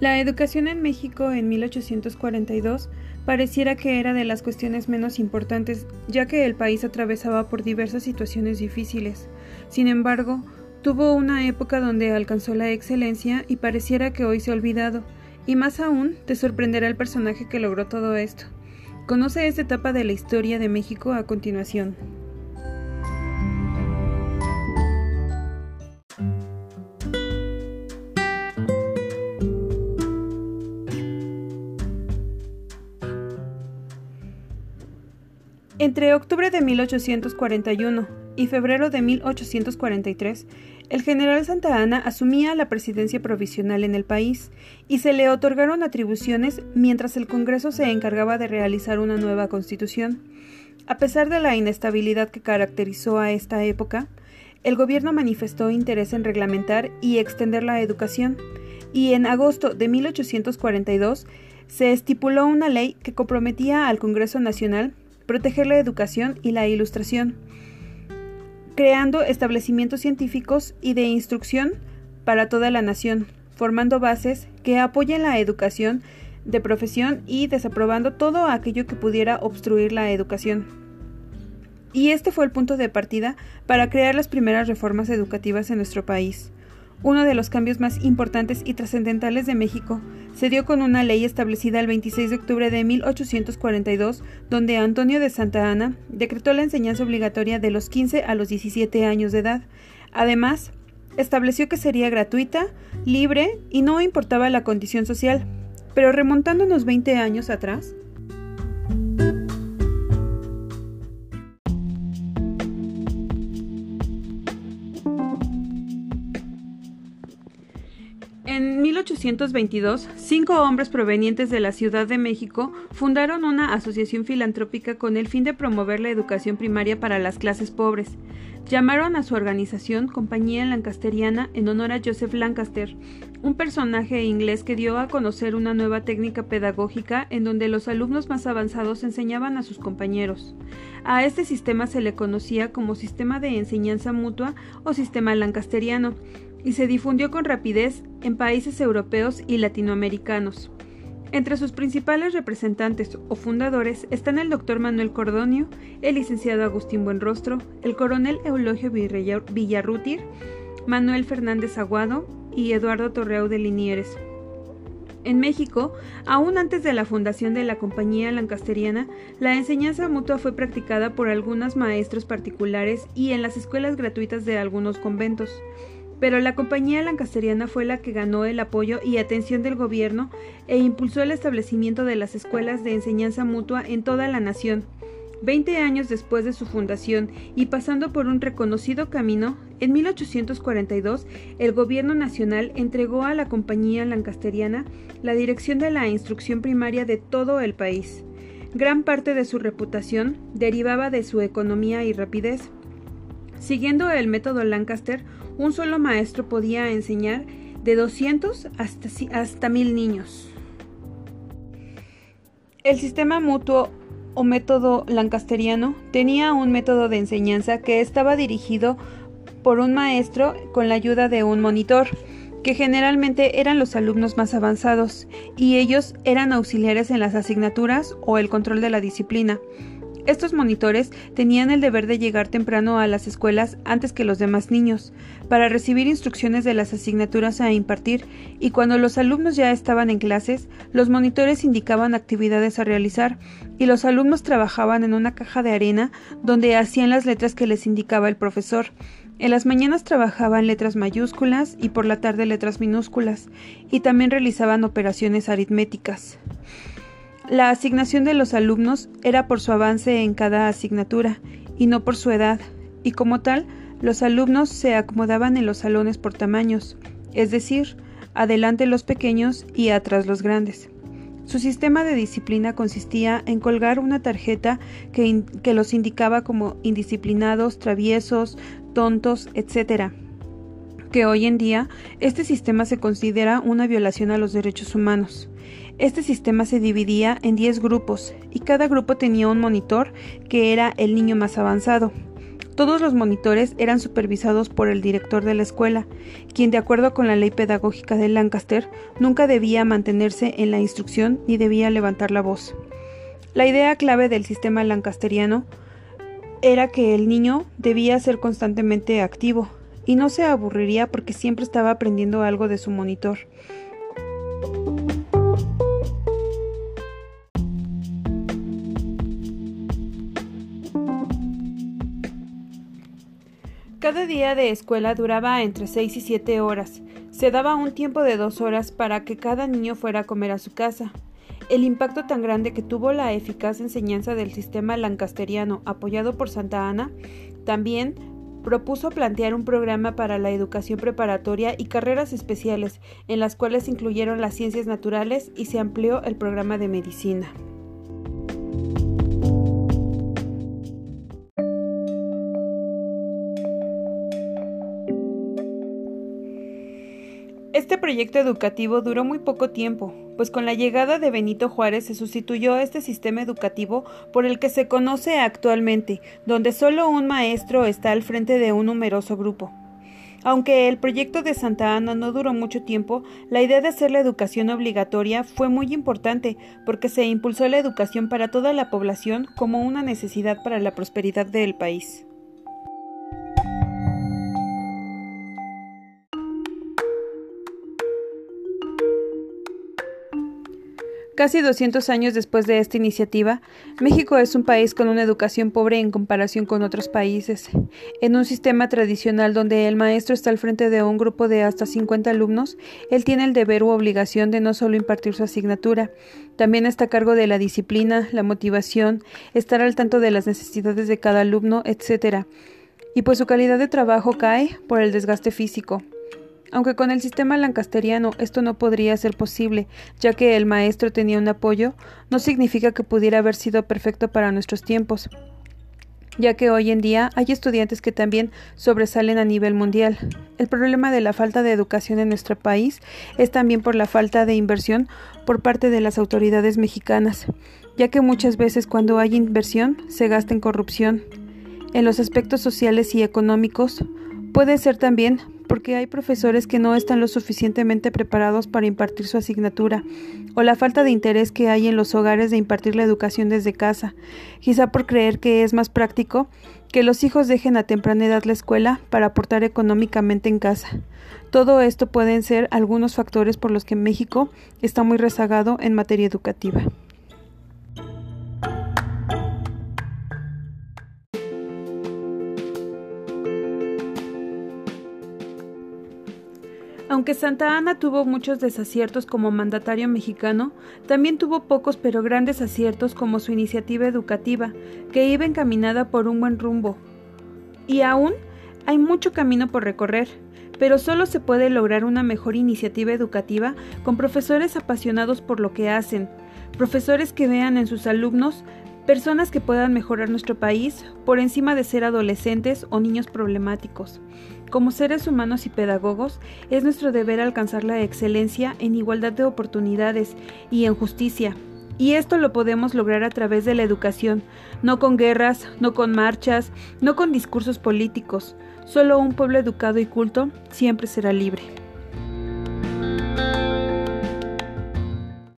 La educación en México en 1842 pareciera que era de las cuestiones menos importantes, ya que el país atravesaba por diversas situaciones difíciles. Sin embargo, tuvo una época donde alcanzó la excelencia y pareciera que hoy se ha olvidado, y más aún te sorprenderá el personaje que logró todo esto. Conoce esta etapa de la historia de México a continuación. Entre octubre de 1841 y febrero de 1843, el general Santa Ana asumía la presidencia provisional en el país y se le otorgaron atribuciones mientras el Congreso se encargaba de realizar una nueva constitución. A pesar de la inestabilidad que caracterizó a esta época, el gobierno manifestó interés en reglamentar y extender la educación, y en agosto de 1842 se estipuló una ley que comprometía al Congreso Nacional proteger la educación y la ilustración, creando establecimientos científicos y de instrucción para toda la nación, formando bases que apoyen la educación de profesión y desaprobando todo aquello que pudiera obstruir la educación. Y este fue el punto de partida para crear las primeras reformas educativas en nuestro país. Uno de los cambios más importantes y trascendentales de México se dio con una ley establecida el 26 de octubre de 1842, donde Antonio de Santa Ana decretó la enseñanza obligatoria de los 15 a los 17 años de edad. Además, estableció que sería gratuita, libre y no importaba la condición social. Pero remontándonos 20 años atrás, 1822, cinco hombres provenientes de la Ciudad de México fundaron una asociación filantrópica con el fin de promover la educación primaria para las clases pobres. Llamaron a su organización Compañía Lancasteriana en honor a Joseph Lancaster, un personaje inglés que dio a conocer una nueva técnica pedagógica en donde los alumnos más avanzados enseñaban a sus compañeros. A este sistema se le conocía como sistema de enseñanza mutua o sistema lancasteriano, y se difundió con rapidez en países europeos y latinoamericanos. Entre sus principales representantes o fundadores están el doctor Manuel Cordonio, el licenciado Agustín Buenrostro, el coronel Eulogio Villarrutir, Manuel Fernández Aguado y Eduardo Torreau de Linieres. En México, aún antes de la fundación de la Compañía Lancasteriana, la enseñanza mutua fue practicada por algunos maestros particulares y en las escuelas gratuitas de algunos conventos pero la compañía lancasteriana fue la que ganó el apoyo y atención del gobierno e impulsó el establecimiento de las escuelas de enseñanza mutua en toda la nación. Veinte años después de su fundación y pasando por un reconocido camino, en 1842 el gobierno nacional entregó a la compañía lancasteriana la dirección de la instrucción primaria de todo el país. Gran parte de su reputación derivaba de su economía y rapidez. Siguiendo el método Lancaster, un solo maestro podía enseñar de 200 hasta, hasta 1000 niños. El sistema mutuo o método lancasteriano tenía un método de enseñanza que estaba dirigido por un maestro con la ayuda de un monitor, que generalmente eran los alumnos más avanzados, y ellos eran auxiliares en las asignaturas o el control de la disciplina. Estos monitores tenían el deber de llegar temprano a las escuelas antes que los demás niños, para recibir instrucciones de las asignaturas a impartir, y cuando los alumnos ya estaban en clases, los monitores indicaban actividades a realizar, y los alumnos trabajaban en una caja de arena donde hacían las letras que les indicaba el profesor. En las mañanas trabajaban letras mayúsculas y por la tarde letras minúsculas, y también realizaban operaciones aritméticas. La asignación de los alumnos era por su avance en cada asignatura y no por su edad, y como tal, los alumnos se acomodaban en los salones por tamaños, es decir, adelante los pequeños y atrás los grandes. Su sistema de disciplina consistía en colgar una tarjeta que, los indicaba como indisciplinados, traviesos, tontos, etc. Que hoy en día este sistema se considera una violación a los derechos humanos. Este sistema se dividía en 10 grupos y cada grupo tenía un monitor que era el niño más avanzado. Todos los monitores eran supervisados por el director de la escuela, quien de acuerdo con la ley pedagógica de Lancaster nunca debía mantenerse en la instrucción ni debía levantar la voz. La idea clave del sistema lancasteriano era que el niño debía ser constantemente activo y no se aburriría porque siempre estaba aprendiendo algo de su monitor. Cada día de escuela duraba entre 6 y 7 horas. Se daba un tiempo de dos horas para que cada niño fuera a comer a su casa. El impacto tan grande que tuvo la eficaz enseñanza del sistema lancasteriano apoyado por Santa Ana también propuso plantear un programa para la educación preparatoria y carreras especiales, en las cuales incluyeron las ciencias naturales y se amplió el programa de medicina. Proyecto educativo duró muy poco tiempo, pues con la llegada de Benito Juárez se sustituyó este sistema educativo por el que se conoce actualmente, donde solo un maestro está al frente de un numeroso grupo. Aunque el proyecto de Santa Ana no duró mucho tiempo, la idea de hacer la educación obligatoria fue muy importante porque se impulsó la educación para toda la población como una necesidad para la prosperidad del país. Casi 200 años después de esta iniciativa, México es un país con una educación pobre en comparación con otros países. En un sistema tradicional donde el maestro está al frente de un grupo de hasta 50 alumnos, él tiene el deber u obligación de no solo impartir su asignatura, también está a cargo de la disciplina, la motivación, estar al tanto de las necesidades de cada alumno, etc. Y pues su calidad de trabajo cae por el desgaste físico. Aunque con el sistema lancasteriano esto no podría ser posible, ya que el maestro tenía un apoyo, no significa que pudiera haber sido perfecto para nuestros tiempos, ya que hoy en día hay estudiantes que también sobresalen a nivel mundial. El problema de la falta de educación en nuestro país es también por la falta de inversión por parte de las autoridades mexicanas, ya que muchas veces cuando hay inversión se gasta en corrupción. En los aspectos sociales y económicos puede ser también porque hay profesores que no están lo suficientemente preparados para impartir su asignatura, o la falta de interés que hay en los hogares de impartir la educación desde casa, quizá por creer que es más práctico que los hijos dejen a temprana edad la escuela para aportar económicamente en casa. Todo esto pueden ser algunos factores por los que México está muy rezagado en materia educativa. Aunque Santa Ana tuvo muchos desaciertos como mandatario mexicano, también tuvo pocos pero grandes aciertos como su iniciativa educativa, que iba encaminada por un buen rumbo. Y aún hay mucho camino por recorrer, pero solo se puede lograr una mejor iniciativa educativa con profesores apasionados por lo que hacen, profesores que vean en sus alumnos personas que puedan mejorar nuestro país por encima de ser adolescentes o niños problemáticos. Como seres humanos y pedagogos, es nuestro deber alcanzar la excelencia en igualdad de oportunidades y en justicia. Y esto lo podemos lograr a través de la educación, no con guerras, no con marchas, no con discursos políticos. Solo un pueblo educado y culto siempre será libre.